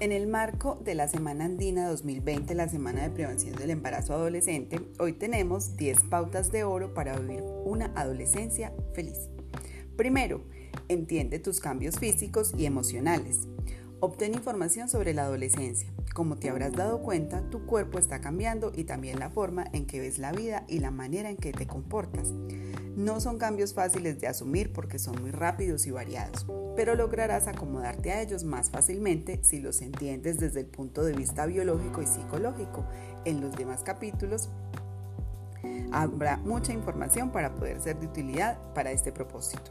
En el marco de la Semana Andina 2020, la Semana de Prevención del Embarazo Adolescente, hoy tenemos 10 pautas de oro para vivir una adolescencia feliz. Primero, entiende tus cambios físicos y emocionales. Obtén información sobre la adolescencia. Como te habrás dado cuenta, tu cuerpo está cambiando y también la forma en que ves la vida y la manera en que te comportas. No son cambios fáciles de asumir porque son muy rápidos y variados, pero lograrás acomodarte a ellos más fácilmente si los entiendes desde el punto de vista biológico y psicológico. En los demás capítulos habrá mucha información para poder ser de utilidad para este propósito.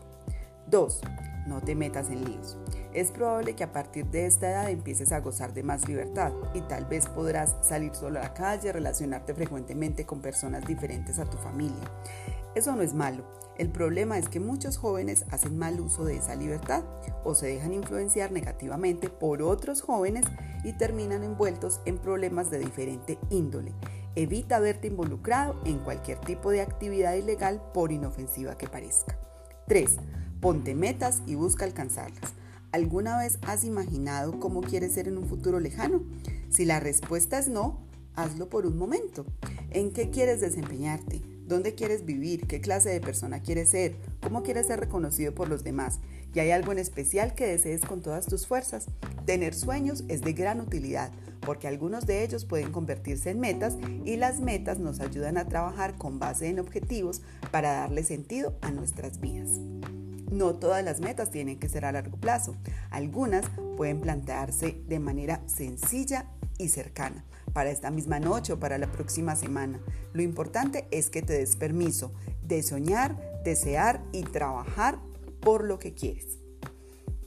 2. No te metas en líos. Es probable que a partir de esta edad empieces a gozar de más libertad y tal vez podrás salir solo a la calle, relacionarte frecuentemente con personas diferentes a tu familia. Eso no es malo. El problema es que muchos jóvenes hacen mal uso de esa libertad o se dejan influenciar negativamente por otros jóvenes y terminan envueltos en problemas de diferente índole. Evita verte involucrado en cualquier tipo de actividad ilegal por inofensiva que parezca. 3. Ponte metas y busca alcanzarlas. ¿Alguna vez has imaginado cómo quieres ser en un futuro lejano? Si la respuesta es no, hazlo por un momento. ¿En qué quieres desempeñarte? ¿Dónde quieres vivir? ¿Qué clase de persona quieres ser? ¿Cómo quieres ser reconocido por los demás? ¿Y hay algo en especial que desees con todas tus fuerzas? Tener sueños es de gran utilidad porque algunos de ellos pueden convertirse en metas y las metas nos ayudan a trabajar con base en objetivos para darle sentido a nuestras vidas. No todas las metas tienen que ser a largo plazo. Algunas pueden plantearse de manera sencilla y cercana, para esta misma noche o para la próxima semana. Lo importante es que te des permiso de soñar, desear y trabajar por lo que quieres.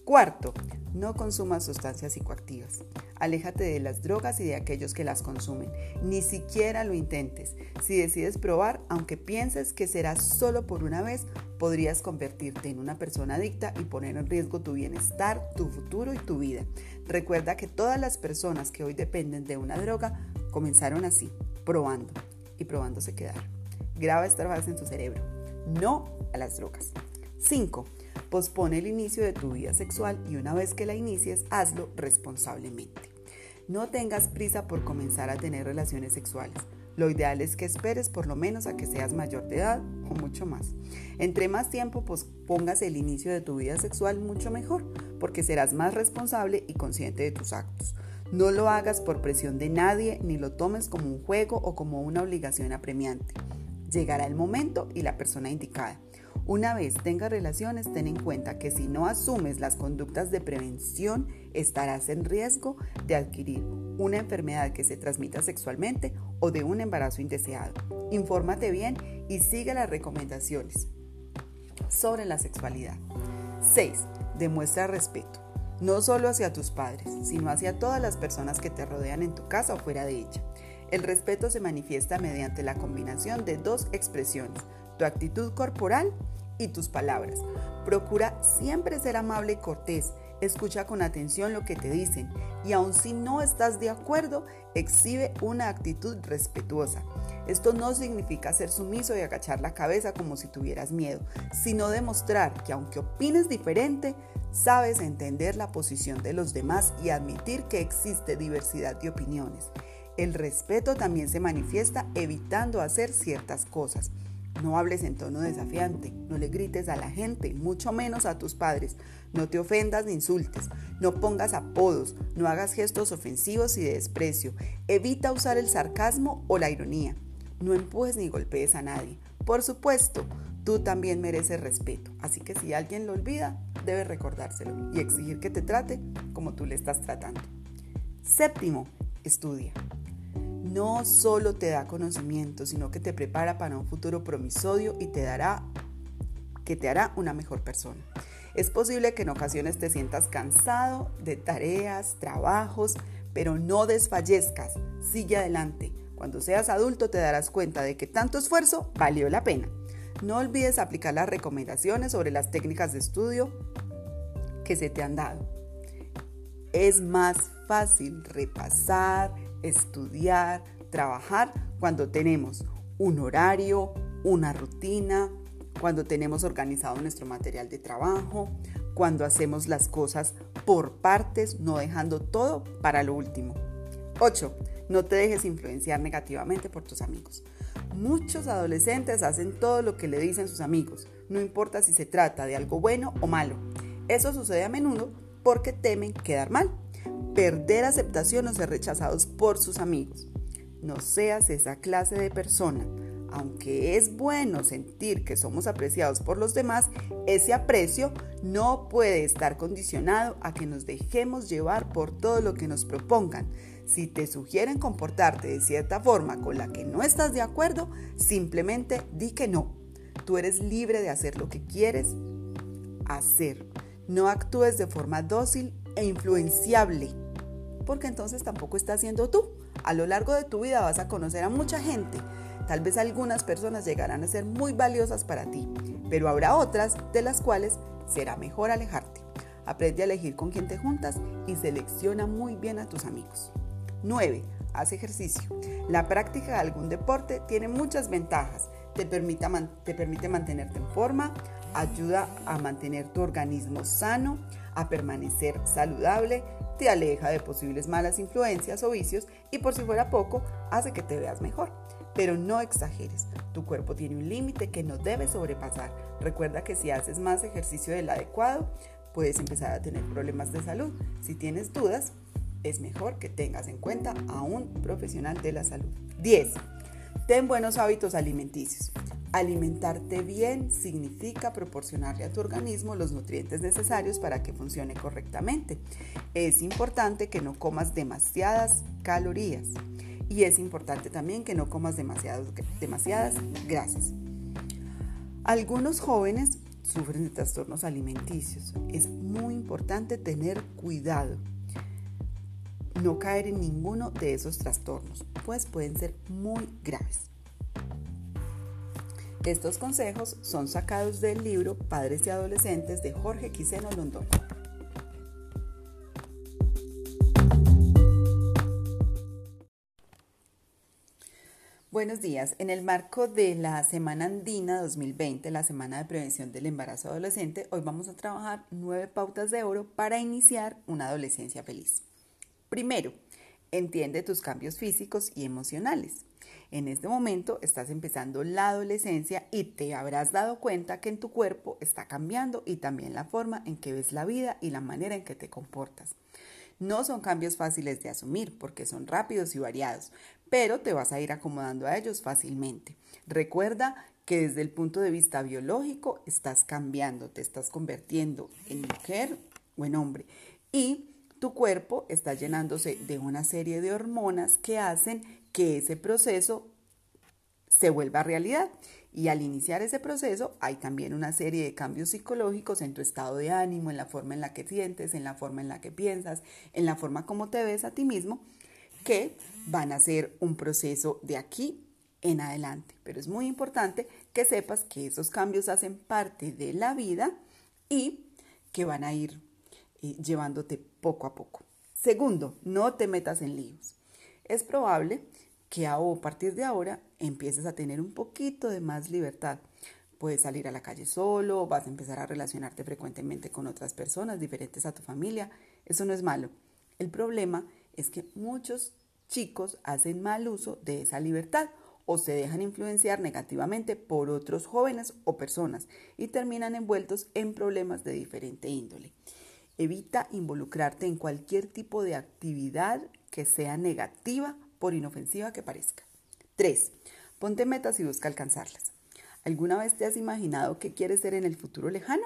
Cuarto, no consumas sustancias psicoactivas. Aléjate de las drogas y de aquellos que las consumen. Ni siquiera lo intentes. Si decides probar, aunque pienses que será solo por una vez, podrías convertirte en una persona adicta y poner en riesgo tu bienestar, tu futuro y tu vida. Recuerda que todas las personas que hoy dependen de una droga comenzaron así, probando y probando se quedaron. Graba esta frase en tu cerebro. No a las drogas. 5. Pospone el inicio de tu vida sexual y una vez que la inicies, hazlo responsablemente. No tengas prisa por comenzar a tener relaciones sexuales. Lo ideal es que esperes por lo menos a que seas mayor de edad o mucho más. Entre más tiempo pongas el inicio de tu vida sexual, mucho mejor, porque serás más responsable y consciente de tus actos. No lo hagas por presión de nadie ni lo tomes como un juego o como una obligación apremiante. Llegará el momento y la persona indicada. Una vez tengas relaciones, ten en cuenta que si no asumes las conductas de prevención, estarás en riesgo de adquirir una enfermedad que se transmita sexualmente o de un embarazo indeseado. Infórmate bien y sigue las recomendaciones sobre la sexualidad. 6. Demuestra respeto, no solo hacia tus padres, sino hacia todas las personas que te rodean en tu casa o fuera de ella. El respeto se manifiesta mediante la combinación de dos expresiones, tu actitud corporal y tus palabras. Procura siempre ser amable y cortés. Escucha con atención lo que te dicen y aun si no estás de acuerdo, exhibe una actitud respetuosa. Esto no significa ser sumiso y agachar la cabeza como si tuvieras miedo, sino demostrar que aunque opines diferente, sabes entender la posición de los demás y admitir que existe diversidad de opiniones. El respeto también se manifiesta evitando hacer ciertas cosas. No hables en tono desafiante, no le grites a la gente, mucho menos a tus padres. No te ofendas ni insultes, no pongas apodos, no hagas gestos ofensivos y de desprecio. Evita usar el sarcasmo o la ironía. No empujes ni golpees a nadie. Por supuesto, tú también mereces respeto, así que si alguien lo olvida, debes recordárselo y exigir que te trate como tú le estás tratando. Séptimo, estudia no solo te da conocimiento, sino que te prepara para un futuro promisorio y te dará que te hará una mejor persona. Es posible que en ocasiones te sientas cansado de tareas, trabajos, pero no desfallezcas, sigue adelante. Cuando seas adulto te darás cuenta de que tanto esfuerzo valió la pena. No olvides aplicar las recomendaciones sobre las técnicas de estudio que se te han dado. Es más fácil repasar, estudiar, trabajar cuando tenemos un horario, una rutina, cuando tenemos organizado nuestro material de trabajo, cuando hacemos las cosas por partes, no dejando todo para lo último. 8. No te dejes influenciar negativamente por tus amigos. Muchos adolescentes hacen todo lo que le dicen sus amigos, no importa si se trata de algo bueno o malo. Eso sucede a menudo porque temen quedar mal, perder aceptación o ser rechazados por sus amigos. No seas esa clase de persona. Aunque es bueno sentir que somos apreciados por los demás, ese aprecio no puede estar condicionado a que nos dejemos llevar por todo lo que nos propongan. Si te sugieren comportarte de cierta forma con la que no estás de acuerdo, simplemente di que no. Tú eres libre de hacer lo que quieres hacer. No actúes de forma dócil e influenciable, porque entonces tampoco estás siendo tú. A lo largo de tu vida vas a conocer a mucha gente. Tal vez algunas personas llegarán a ser muy valiosas para ti, pero habrá otras de las cuales será mejor alejarte. Aprende a elegir con quién te juntas y selecciona muy bien a tus amigos. 9. Haz ejercicio. La práctica de algún deporte tiene muchas ventajas. Te, te permite mantenerte en forma, ayuda a mantener tu organismo sano, a permanecer saludable, te aleja de posibles malas influencias o vicios y por si fuera poco, hace que te veas mejor. Pero no exageres, tu cuerpo tiene un límite que no debe sobrepasar. Recuerda que si haces más ejercicio del adecuado, puedes empezar a tener problemas de salud. Si tienes dudas, es mejor que tengas en cuenta a un profesional de la salud. 10. Ten buenos hábitos alimenticios. Alimentarte bien significa proporcionarle a tu organismo los nutrientes necesarios para que funcione correctamente. Es importante que no comas demasiadas calorías y es importante también que no comas demasiadas grasas. Algunos jóvenes sufren de trastornos alimenticios. Es muy importante tener cuidado. No caer en ninguno de esos trastornos, pues pueden ser muy graves. Estos consejos son sacados del libro Padres y Adolescentes de Jorge Quiseno Londón. Buenos días. En el marco de la Semana Andina 2020, la Semana de Prevención del Embarazo Adolescente, hoy vamos a trabajar nueve pautas de oro para iniciar una adolescencia feliz. Primero, entiende tus cambios físicos y emocionales. En este momento estás empezando la adolescencia y te habrás dado cuenta que en tu cuerpo está cambiando y también la forma en que ves la vida y la manera en que te comportas. No son cambios fáciles de asumir porque son rápidos y variados, pero te vas a ir acomodando a ellos fácilmente. Recuerda que desde el punto de vista biológico estás cambiando, te estás convirtiendo en mujer o en hombre y tu cuerpo está llenándose de una serie de hormonas que hacen que ese proceso se vuelva realidad. Y al iniciar ese proceso hay también una serie de cambios psicológicos en tu estado de ánimo, en la forma en la que sientes, en la forma en la que piensas, en la forma como te ves a ti mismo, que van a ser un proceso de aquí en adelante. Pero es muy importante que sepas que esos cambios hacen parte de la vida y que van a ir llevándote poco a poco. Segundo, no te metas en líos. Es probable que a partir de ahora empieces a tener un poquito de más libertad. Puedes salir a la calle solo, vas a empezar a relacionarte frecuentemente con otras personas diferentes a tu familia. Eso no es malo. El problema es que muchos chicos hacen mal uso de esa libertad o se dejan influenciar negativamente por otros jóvenes o personas y terminan envueltos en problemas de diferente índole. Evita involucrarte en cualquier tipo de actividad que sea negativa por inofensiva que parezca. 3. Ponte metas y busca alcanzarlas. ¿Alguna vez te has imaginado qué quieres ser en el futuro lejano?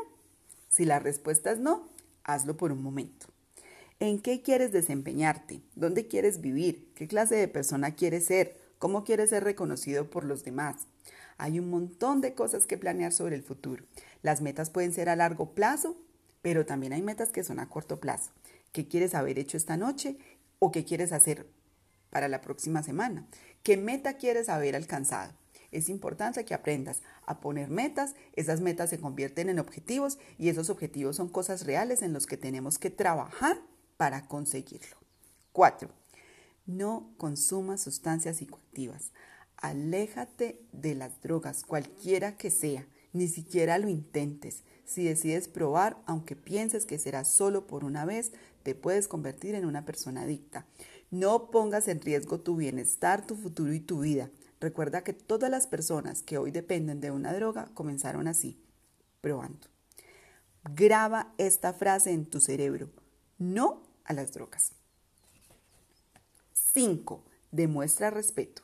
Si la respuesta es no, hazlo por un momento. ¿En qué quieres desempeñarte? ¿Dónde quieres vivir? ¿Qué clase de persona quieres ser? ¿Cómo quieres ser reconocido por los demás? Hay un montón de cosas que planear sobre el futuro. Las metas pueden ser a largo plazo, pero también hay metas que son a corto plazo. ¿Qué quieres haber hecho esta noche o qué quieres hacer para la próxima semana. ¿Qué meta quieres haber alcanzado? Es importante que aprendas a poner metas, esas metas se convierten en objetivos y esos objetivos son cosas reales en los que tenemos que trabajar para conseguirlo. 4. No consumas sustancias psicoactivas. Aléjate de las drogas, cualquiera que sea. Ni siquiera lo intentes. Si decides probar, aunque pienses que será solo por una vez, te puedes convertir en una persona adicta. No pongas en riesgo tu bienestar, tu futuro y tu vida. Recuerda que todas las personas que hoy dependen de una droga comenzaron así, probando. Graba esta frase en tu cerebro. No a las drogas. 5. Demuestra respeto,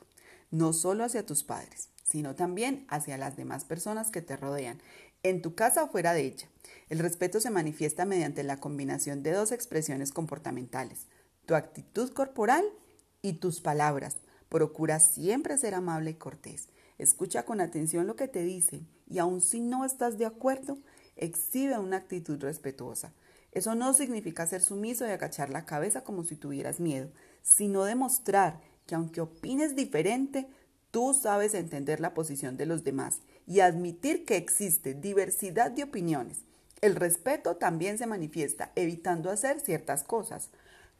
no solo hacia tus padres, sino también hacia las demás personas que te rodean, en tu casa o fuera de ella. El respeto se manifiesta mediante la combinación de dos expresiones comportamentales, tu actitud corporal y tus palabras. Procura siempre ser amable y cortés. Escucha con atención lo que te dicen y aun si no estás de acuerdo, exhibe una actitud respetuosa. Eso no significa ser sumiso y agachar la cabeza como si tuvieras miedo, sino demostrar que aunque opines diferente, tú sabes entender la posición de los demás y admitir que existe diversidad de opiniones. El respeto también se manifiesta evitando hacer ciertas cosas.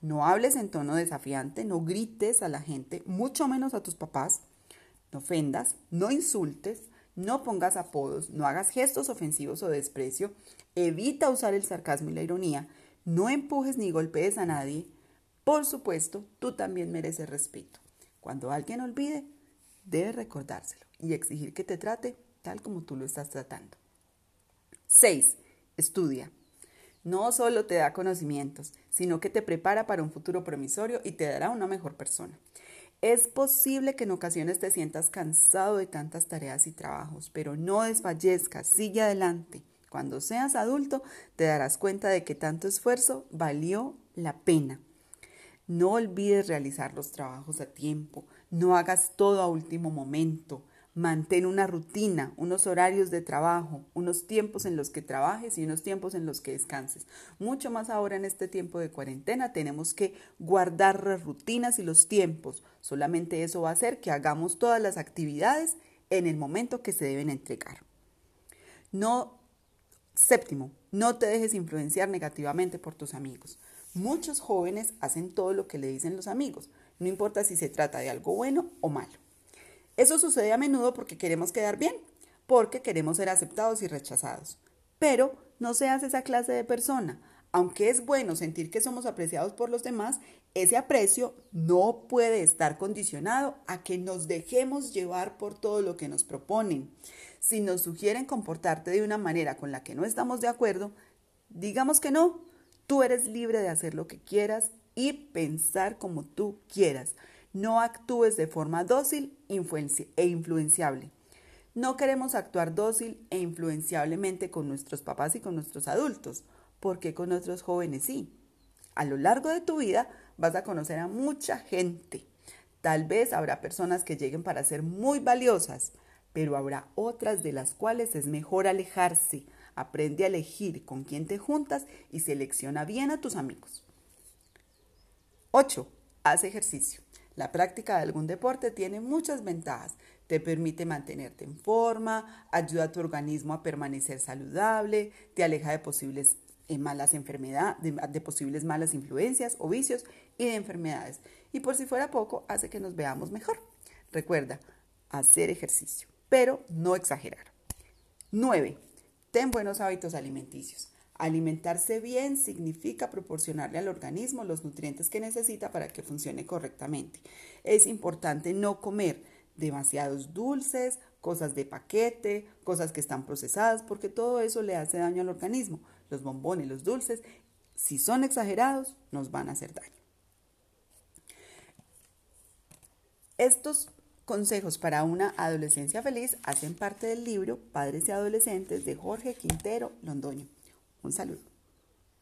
No hables en tono desafiante, no grites a la gente, mucho menos a tus papás. No ofendas, no insultes, no pongas apodos, no hagas gestos ofensivos o desprecio. Evita usar el sarcasmo y la ironía. No empujes ni golpees a nadie. Por supuesto, tú también mereces respeto. Cuando alguien olvide, debes recordárselo y exigir que te trate tal como tú lo estás tratando. 6. Estudia. No solo te da conocimientos, sino que te prepara para un futuro promisorio y te dará una mejor persona. Es posible que en ocasiones te sientas cansado de tantas tareas y trabajos, pero no desfallezcas, sigue adelante. Cuando seas adulto te darás cuenta de que tanto esfuerzo valió la pena. No olvides realizar los trabajos a tiempo, no hagas todo a último momento. Mantén una rutina, unos horarios de trabajo, unos tiempos en los que trabajes y unos tiempos en los que descanses. Mucho más ahora en este tiempo de cuarentena tenemos que guardar las rutinas y los tiempos. Solamente eso va a hacer que hagamos todas las actividades en el momento que se deben entregar. No, séptimo, no te dejes influenciar negativamente por tus amigos. Muchos jóvenes hacen todo lo que le dicen los amigos, no importa si se trata de algo bueno o malo. Eso sucede a menudo porque queremos quedar bien, porque queremos ser aceptados y rechazados. Pero no seas esa clase de persona. Aunque es bueno sentir que somos apreciados por los demás, ese aprecio no puede estar condicionado a que nos dejemos llevar por todo lo que nos proponen. Si nos sugieren comportarte de una manera con la que no estamos de acuerdo, digamos que no, Tú eres libre de hacer lo que quieras y pensar como tú quieras. No actúes de forma dócil e influenciable. No queremos actuar dócil e influenciablemente con nuestros papás y con nuestros adultos, porque con otros jóvenes sí. A lo largo de tu vida vas a conocer a mucha gente. Tal vez habrá personas que lleguen para ser muy valiosas, pero habrá otras de las cuales es mejor alejarse Aprende a elegir con quién te juntas y selecciona bien a tus amigos. 8. Haz ejercicio. La práctica de algún deporte tiene muchas ventajas. Te permite mantenerte en forma, ayuda a tu organismo a permanecer saludable, te aleja de posibles eh, malas enfermedades, de posibles malas influencias o vicios y de enfermedades. Y por si fuera poco, hace que nos veamos mejor. Recuerda, hacer ejercicio, pero no exagerar. 9. Ten buenos hábitos alimenticios. Alimentarse bien significa proporcionarle al organismo los nutrientes que necesita para que funcione correctamente. Es importante no comer demasiados dulces, cosas de paquete, cosas que están procesadas, porque todo eso le hace daño al organismo. Los bombones, los dulces, si son exagerados, nos van a hacer daño. Estos Consejos para una adolescencia feliz hacen parte del libro Padres y Adolescentes de Jorge Quintero Londoño. Un saludo.